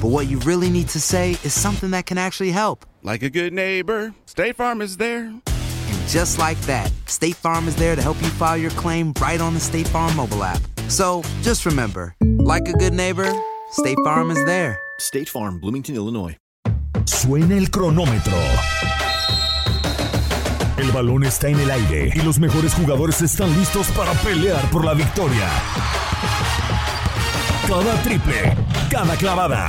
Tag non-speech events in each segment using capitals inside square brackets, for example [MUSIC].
but what you really need to say is something that can actually help. Like a good neighbor, State Farm is there. And just like that, State Farm is there to help you file your claim right on the State Farm mobile app. So just remember, like a good neighbor, State Farm is there. State Farm, Bloomington, Illinois. Suena el cronómetro. El balón está en el aire y los mejores jugadores están listos para pelear por la victoria. Cada triple, cada clavada,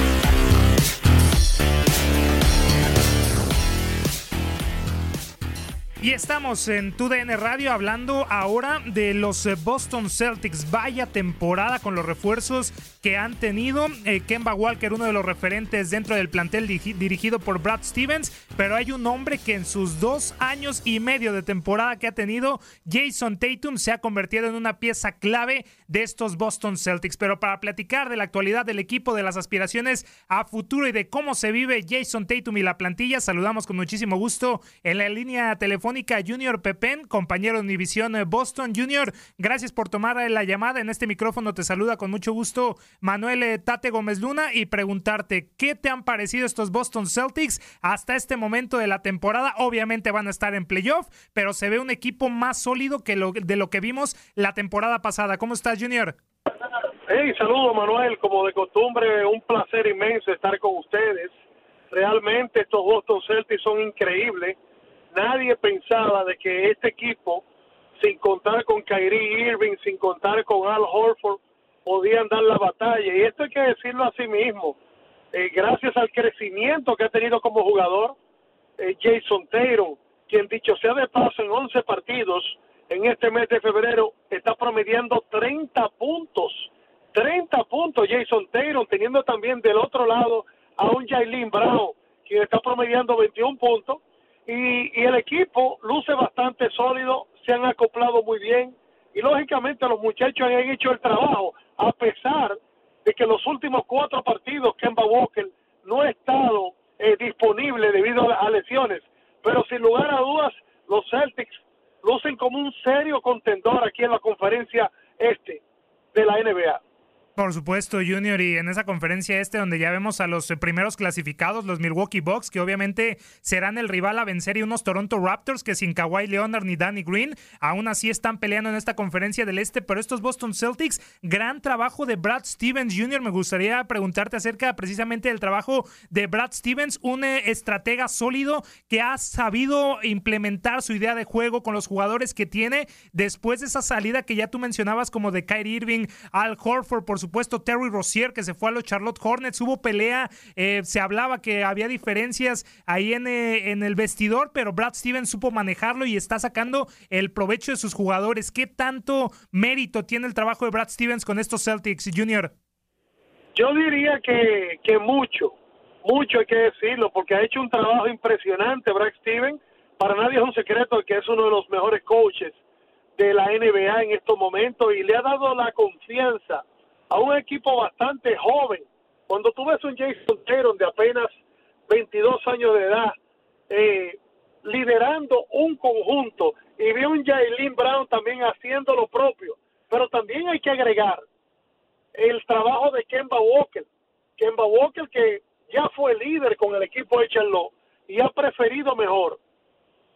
Y estamos en TUDN Radio hablando ahora de los eh, Boston Celtics. Vaya temporada con los refuerzos que han tenido. Eh, Kemba Walker, uno de los referentes dentro del plantel dirigido por Brad Stevens. Pero hay un hombre que en sus dos años y medio de temporada que ha tenido, Jason Tatum se ha convertido en una pieza clave de estos Boston Celtics. Pero para platicar de la actualidad del equipo, de las aspiraciones a futuro y de cómo se vive Jason Tatum y la plantilla, saludamos con muchísimo gusto en la línea telefónica Junior Pepen, compañero de Univisión Boston. Junior, gracias por tomar la llamada. En este micrófono te saluda con mucho gusto Manuel eh, Tate Gómez Luna y preguntarte qué te han parecido estos Boston Celtics hasta este momento de la temporada. Obviamente van a estar en playoff, pero se ve un equipo más sólido que lo, de lo que vimos la temporada pasada. ¿Cómo estás, Junior? Hey, saludos Manuel, como de costumbre, un placer inmenso estar con ustedes. Realmente estos Boston Celtics son increíbles. Nadie pensaba de que este equipo, sin contar con Kyrie Irving, sin contar con Al Horford, podían dar la batalla. Y esto hay que decirlo a sí mismo. Eh, gracias al crecimiento que ha tenido como jugador, eh, Jason Taylor, quien dicho sea de paso en 11 partidos en este mes de febrero, está promediando 30 puntos. 30 puntos Jason Taylor, teniendo también del otro lado a un Jailin Brown, quien está promediando 21 puntos. Y, y el equipo luce bastante sólido, se han acoplado muy bien y lógicamente los muchachos han hecho el trabajo, a pesar de que los últimos cuatro partidos Kemba Walker no ha estado eh, disponible debido a, a lesiones. Pero sin lugar a dudas, los Celtics lucen como un serio contendor aquí en la conferencia este de la NBA. Por supuesto, Junior, y en esa conferencia este donde ya vemos a los eh, primeros clasificados, los Milwaukee Bucks, que obviamente serán el rival a vencer, y unos Toronto Raptors que sin Kawhi Leonard ni Danny Green, aún así están peleando en esta conferencia del este, pero estos Boston Celtics, gran trabajo de Brad Stevens Jr., me gustaría preguntarte acerca precisamente del trabajo de Brad Stevens, un eh, estratega sólido que ha sabido implementar su idea de juego con los jugadores que tiene después de esa salida que ya tú mencionabas como de Kyrie Irving, Al Horford, por supuesto Terry Rozier que se fue a los Charlotte Hornets, hubo pelea, eh, se hablaba que había diferencias ahí en, eh, en el vestidor, pero Brad Stevens supo manejarlo y está sacando el provecho de sus jugadores. ¿Qué tanto mérito tiene el trabajo de Brad Stevens con estos Celtics, Junior? Yo diría que, que mucho, mucho hay que decirlo, porque ha hecho un trabajo impresionante Brad Stevens. Para nadie es un secreto que es uno de los mejores coaches de la NBA en estos momentos y le ha dado la confianza a un equipo bastante joven. Cuando tú ves un Jason Taylor de apenas 22 años de edad, eh, liderando un conjunto, y vi un Jailin Brown también haciendo lo propio, pero también hay que agregar el trabajo de Kemba Walker. Kemba Walker que ya fue líder con el equipo de Charlotte y ha preferido mejor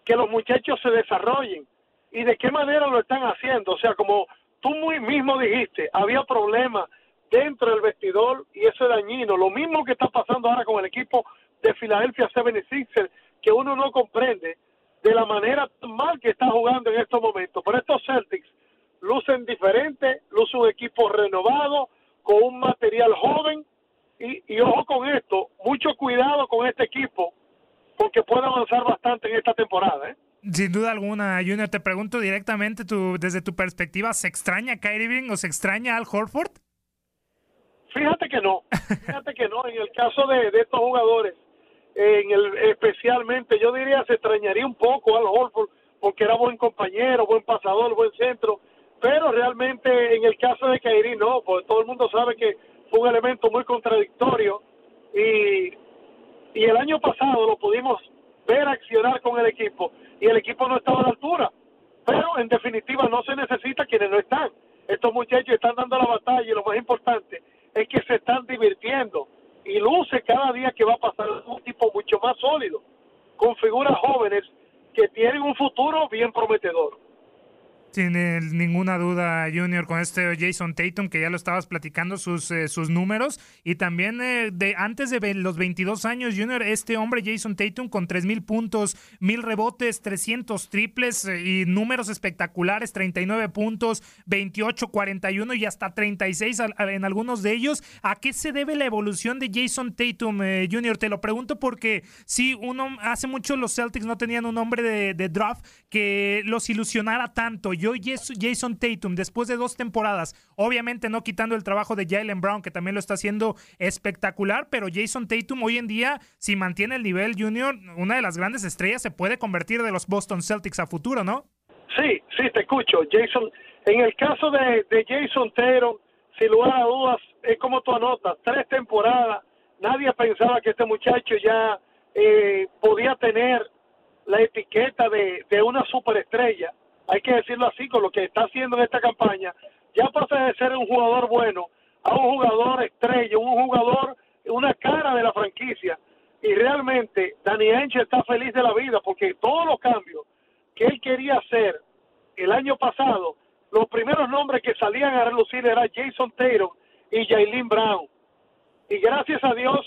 que los muchachos se desarrollen y de qué manera lo están haciendo. O sea, como tú muy mismo dijiste, había problemas dentro del vestidor y eso es dañino. Lo mismo que está pasando ahora con el equipo de Philadelphia 76ers, que uno no comprende de la manera mal que está jugando en estos momentos. Pero estos Celtics lucen diferente, lucen un equipo renovado, con un material joven, y, y ojo con esto, mucho cuidado con este equipo, porque puede avanzar bastante en esta temporada. ¿eh? Sin duda alguna, Junior, te pregunto directamente tu, desde tu perspectiva, ¿se extraña Kyrie Irving o se extraña Al Horford? Fíjate que no, fíjate que no, en el caso de, estos jugadores, en el, especialmente, yo diría se extrañaría un poco Al Horford, porque era buen compañero, buen pasador, buen centro, pero realmente en el caso de Kyrie no, porque todo el mundo sabe que fue un elemento muy contradictorio y, y el año pasado lo pudimos ver accionar con el equipo y el equipo no estaba a la altura. Pero en definitiva no se necesita quienes no están. Estos muchachos están dando la batalla y lo más importante es que se están divirtiendo y luce cada día que va a pasar un tipo mucho más sólido, con figuras jóvenes que tienen un futuro bien prometedor. Sin ninguna duda, Junior, con este Jason Tatum, que ya lo estabas platicando sus, eh, sus números. Y también eh, de antes de los 22 años, Junior, este hombre Jason Tatum con 3.000 puntos, 1.000 rebotes, 300 triples eh, y números espectaculares, 39 puntos, 28, 41 y hasta 36 en algunos de ellos. ¿A qué se debe la evolución de Jason Tatum, Junior? Te lo pregunto porque sí, uno hace mucho los Celtics no tenían un hombre de, de draft que los ilusionara tanto yo Jason Tatum después de dos temporadas, obviamente no quitando el trabajo de Jalen Brown, que también lo está haciendo espectacular, pero Jason Tatum hoy en día, si mantiene el nivel junior, una de las grandes estrellas se puede convertir de los Boston Celtics a futuro, ¿no? Sí, sí, te escucho. Jason, en el caso de, Jason Tatum, sin lugar a dudas, es como tú anotas, tres temporadas, nadie pensaba que este muchacho ya eh, podía tener la etiqueta de, de una superestrella hay que decirlo así, con lo que está haciendo en esta campaña, ya pasa de ser un jugador bueno a un jugador estrella, un jugador, una cara de la franquicia. Y realmente Dani Enche está feliz de la vida porque todos los cambios que él quería hacer el año pasado, los primeros nombres que salían a relucir eran Jason Taylor y Jailin Brown. Y gracias a Dios,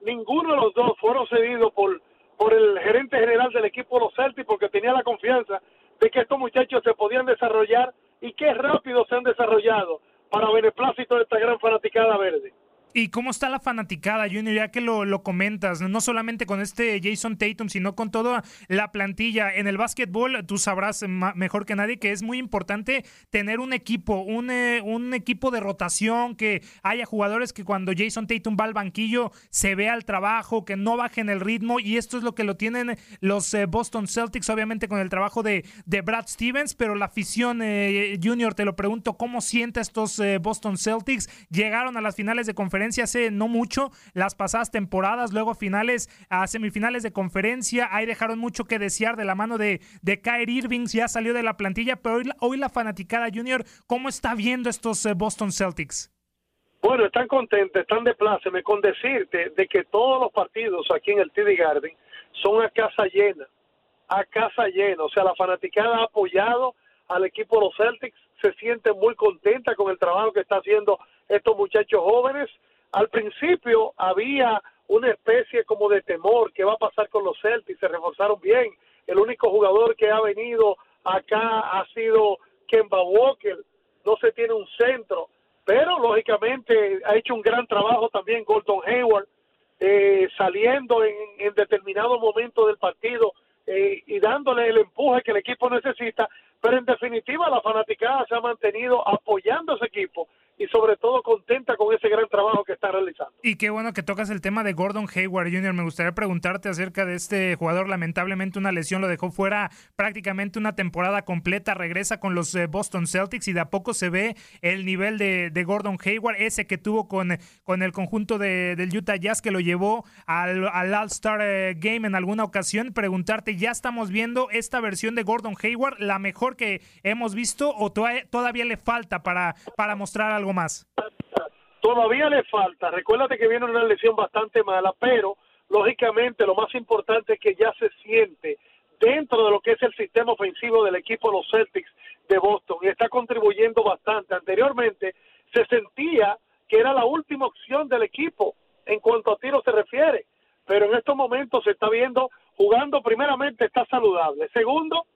ninguno de los dos fueron cedidos por, por el gerente general del equipo de los Celtics porque tenía la confianza de que estos muchachos se podían desarrollar y qué rápido se han desarrollado para beneplácito de esta gran fanaticada verde. ¿Y cómo está la fanaticada, Junior? Ya que lo, comentas, no solamente con este Jason Tatum, sino con toda la plantilla. En el básquetbol, tú sabrás mejor que nadie que es muy importante tener un equipo, un, eh, un equipo de rotación, que haya jugadores que cuando Jason Tatum va al banquillo se vea el trabajo, que no bajen el ritmo. Y esto es lo que lo tienen los eh, Boston Celtics, obviamente con el trabajo de, Brad Stevens, pero la afición, eh, Junior, te lo pregunto, ¿cómo siente estos Boston Celtics? Llegaron a las finales de conferencia hace no mucho, las pasadas temporadas, luego finales a semifinales de conferencia, ahí dejaron mucho que desear de la mano de, de Kyrie Irving, ya salió de la plantilla, pero hoy, hoy la fanaticada Junior, ¿cómo está viendo estos eh, Boston Celtics? Bueno, están contentos, están de pláceme con decirte de que todos los partidos aquí en el TD Garden son a casa llena, a casa llena, o sea, la fanaticada ha apoyado al equipo de los Celtics, se siente muy contenta con el trabajo que está haciendo estos muchachos jóvenes, al principio había una especie como de temor, ¿qué va a pasar con los Celtics? Se reforzaron bien. El único jugador que ha venido acá ha sido Kemba Walker, no se tiene un centro, pero lógicamente ha hecho un gran trabajo también Gordon Hayward, eh, saliendo en, en, determinado momento del partido eh, y dándole el empuje que el equipo necesita, pero en definitiva la fanaticada se ha mantenido apoyando a ese equipo y sobre todo contenta con ese gran trabajo que está realizando. Y qué bueno que tocas el tema de Gordon Hayward Jr. Me gustaría preguntarte acerca de este jugador. Lamentablemente una lesión lo dejó fuera prácticamente una temporada completa. Regresa con los eh, Boston Celtics y de a poco se ve el nivel de, Gordon Hayward, ese que tuvo con, con el conjunto de, del Utah Jazz que lo llevó al, al All-Star eh, Game en alguna ocasión. Preguntarte, ¿ya estamos viendo esta versión de Gordon Hayward, la mejor que hemos visto o todavía le falta para, para mostrar algo más? Todavía le falta. Recuérdate que viene una lesión bastante mala, pero lógicamente lo más importante es que ya se siente dentro de lo que es el sistema ofensivo del equipo de los Celtics de Boston y está contribuyendo bastante. Anteriormente se sentía que era la última opción del equipo en cuanto a tiro se refiere, pero en estos momentos se está viendo jugando primeramente está saludable, segundo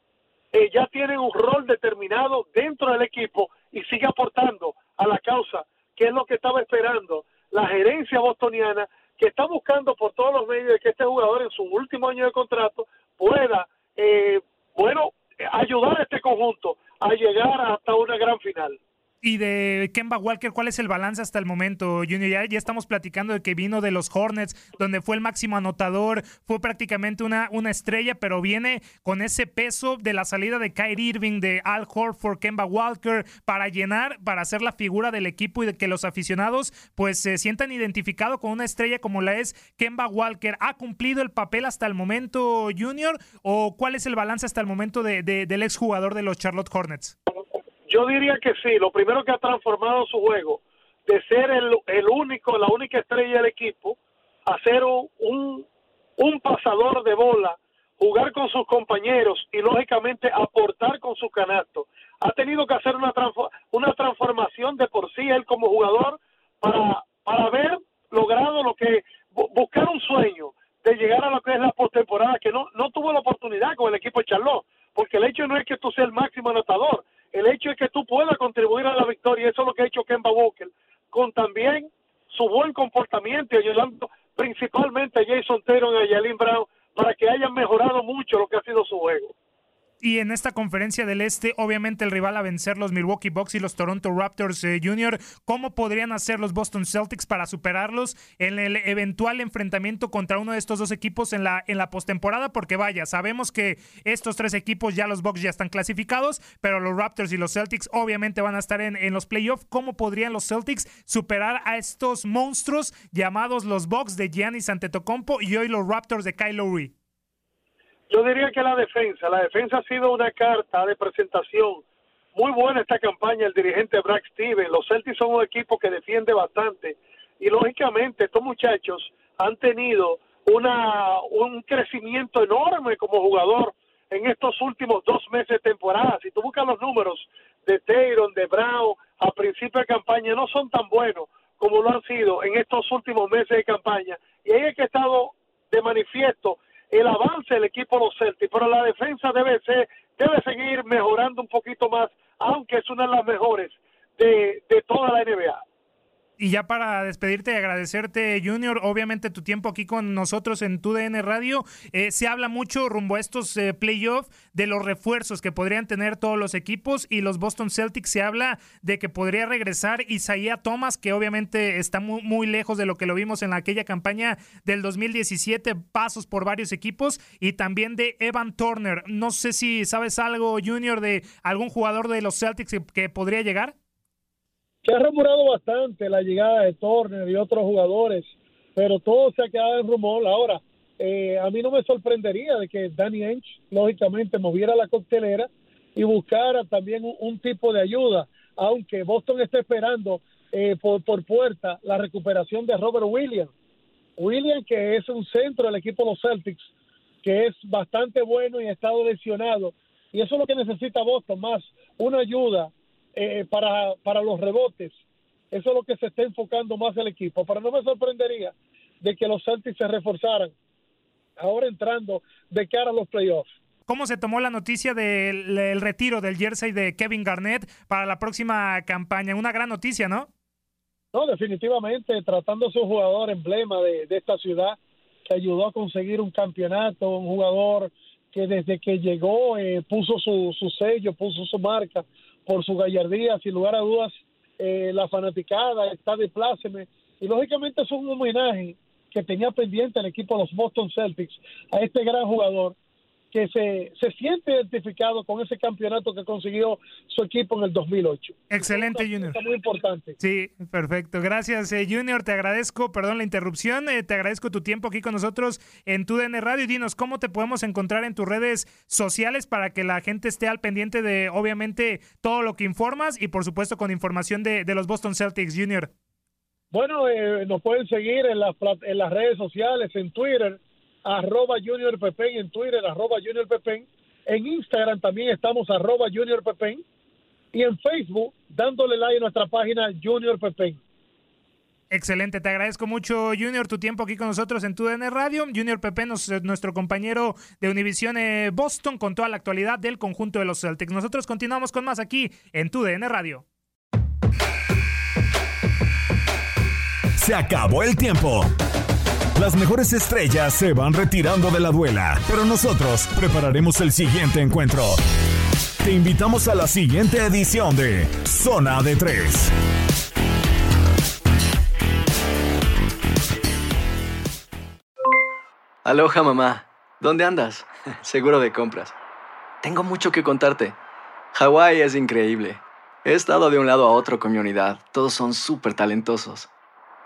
eh, ya tiene un rol determinado dentro del equipo y sigue aportando a la causa, que es lo que estaba esperando la gerencia bostoniana, que está buscando por todos los medios de que este jugador en su último año de contrato pueda, eh, bueno, ayudar a este conjunto a llegar hasta una gran final. Y de Kemba Walker, ¿cuál es el balance hasta el momento, Junior? Ya, estamos platicando de que vino de los Hornets, donde fue el máximo anotador, fue prácticamente una, una estrella, pero viene con ese peso de la salida de Kyrie Irving, de Al Horford, Kemba Walker, para llenar, para hacer la figura del equipo y de que los aficionados pues se sientan identificados con una estrella como la es Kemba Walker. ¿Ha cumplido el papel hasta el momento, Junior? ¿O cuál es el balance hasta el momento de, de, del de los Charlotte Hornets? Yo diría que sí. Lo primero que ha transformado su juego de ser el, el único, la única estrella del equipo, a ser un, un pasador de bola, jugar con sus compañeros y lógicamente aportar con su canasto. Ha tenido que hacer una, una transformación de por sí él como jugador para, para haber logrado lo que, buscar un sueño de llegar a lo que es la postemporada, que no, no tuvo la oportunidad con el equipo de Charlotte, porque el hecho no es que tú seas el máximo anotador, el hecho es que tú puedas contribuir a la victoria, eso es lo que ha hecho Kemba Walker, con también su buen comportamiento, ayudando principalmente a Jason Taylor y a Yalin Brown para que hayan mejorado mucho lo que ha sido su juego. Y en esta conferencia del Este, obviamente el rival a vencer los Milwaukee Bucks y los Toronto Raptors eh, Junior, ¿cómo podrían hacer los Boston Celtics para superarlos en el eventual enfrentamiento contra uno de estos dos equipos en la, en la postemporada? Porque vaya, sabemos que estos tres equipos ya los Bucks ya están clasificados, pero los Raptors y los Celtics obviamente van a estar en, en los playoffs. ¿Cómo podrían los Celtics superar a estos monstruos llamados los Bucks de Giannis Antetokounmpo y hoy los Raptors de Kyle Lowry? Yo diría que la defensa, la defensa ha sido una carta de presentación muy buena esta campaña, el dirigente Brad Stevens. Los Celtics son un equipo que defiende bastante y lógicamente estos muchachos han tenido una, un crecimiento enorme como jugador en estos últimos dos meses de temporada. Si tú buscas los números de Taylor, de Brown, a principio de campaña, no son tan buenos como lo han sido en estos últimos meses de campaña. Y ahí es que ha estado de manifiesto el avance del equipo de los Celtics, pero la defensa debe ser, debe seguir mejorando un poquito más, aunque es una de las mejores de, de toda la NBA. Y ya para despedirte y agradecerte, Junior, obviamente tu tiempo aquí con nosotros en TUDN Radio, eh, se habla mucho rumbo a estos eh, playoffs de los refuerzos que podrían tener todos los equipos y los Boston Celtics se habla de que podría regresar Isaiah Thomas, que obviamente está muy, muy lejos de lo que lo vimos en aquella campaña del 2017, pasos por varios equipos, y también de Evan Turner. No sé si sabes algo, Junior, de algún jugador de los Celtics que podría llegar se ha rumorado bastante la llegada de Turner y otros jugadores, pero todo se ha quedado en rumor. Ahora, eh, a mí no me sorprendería de que Danny Ainge, lógicamente, moviera la coctelera y buscara también un, tipo de ayuda, aunque Boston está esperando eh, por, por puerta la recuperación de Robert Williams. Williams, que es un centro del equipo de los Celtics, que es bastante bueno y ha estado lesionado. Y eso es lo que necesita Boston, más una ayuda eh, para, para los rebotes. Eso es lo que se está enfocando más el equipo. Pero no me sorprendería de que los Celtics se reforzaran ahora entrando de cara a los playoffs. ¿Cómo se tomó la noticia del retiro del jersey de Kevin Garnett para la próxima campaña? Una gran noticia, ¿no? No, definitivamente, tratándose un jugador emblema de, de esta ciudad que ayudó a conseguir un campeonato, un jugador que desde que llegó eh, puso su, su sello, puso su marca por su gallardía, sin lugar a dudas, eh, la fanaticada está de pláceme. Y lógicamente es un homenaje que tenía pendiente el equipo de los Boston Celtics a este gran jugador que se, se siente identificado con ese campeonato que consiguió su equipo en el 2008. Excelente, Junior. Está muy importante. Sí, perfecto. Gracias, eh, Junior. Te agradezco, perdón la interrupción, eh, te agradezco tu tiempo aquí con nosotros en TUDN Radio. Y dinos, ¿cómo te podemos encontrar en tus redes sociales para que la gente esté al pendiente de, obviamente, todo lo que informas y, por supuesto, con información de, de los Boston Celtics, Junior? Bueno, eh, nos pueden seguir en las, en las redes sociales, en Twitter, arroba Junior en Twitter, arroba Junior. En Instagram también estamos, arroba Junior. Y en Facebook, dándole like a nuestra página Junior. Excelente, te agradezco mucho, Junior, tu tiempo aquí con nosotros en TUDN Radio. Junior Pepe, nos, nuestro compañero de Univisión eh, Boston, con toda la actualidad del conjunto de los Celtics. Nosotros continuamos con más aquí en TUDN Radio. Se acabó el tiempo. Las mejores estrellas se van retirando de la duela, pero nosotros prepararemos el siguiente encuentro. Te invitamos a la siguiente edición de Zona de Tres. Aloha mamá, ¿dónde andas? [LAUGHS] Seguro de compras. Tengo mucho que contarte. Hawái es increíble. He estado de un lado a otro con mi unidad. Todos son súper talentosos.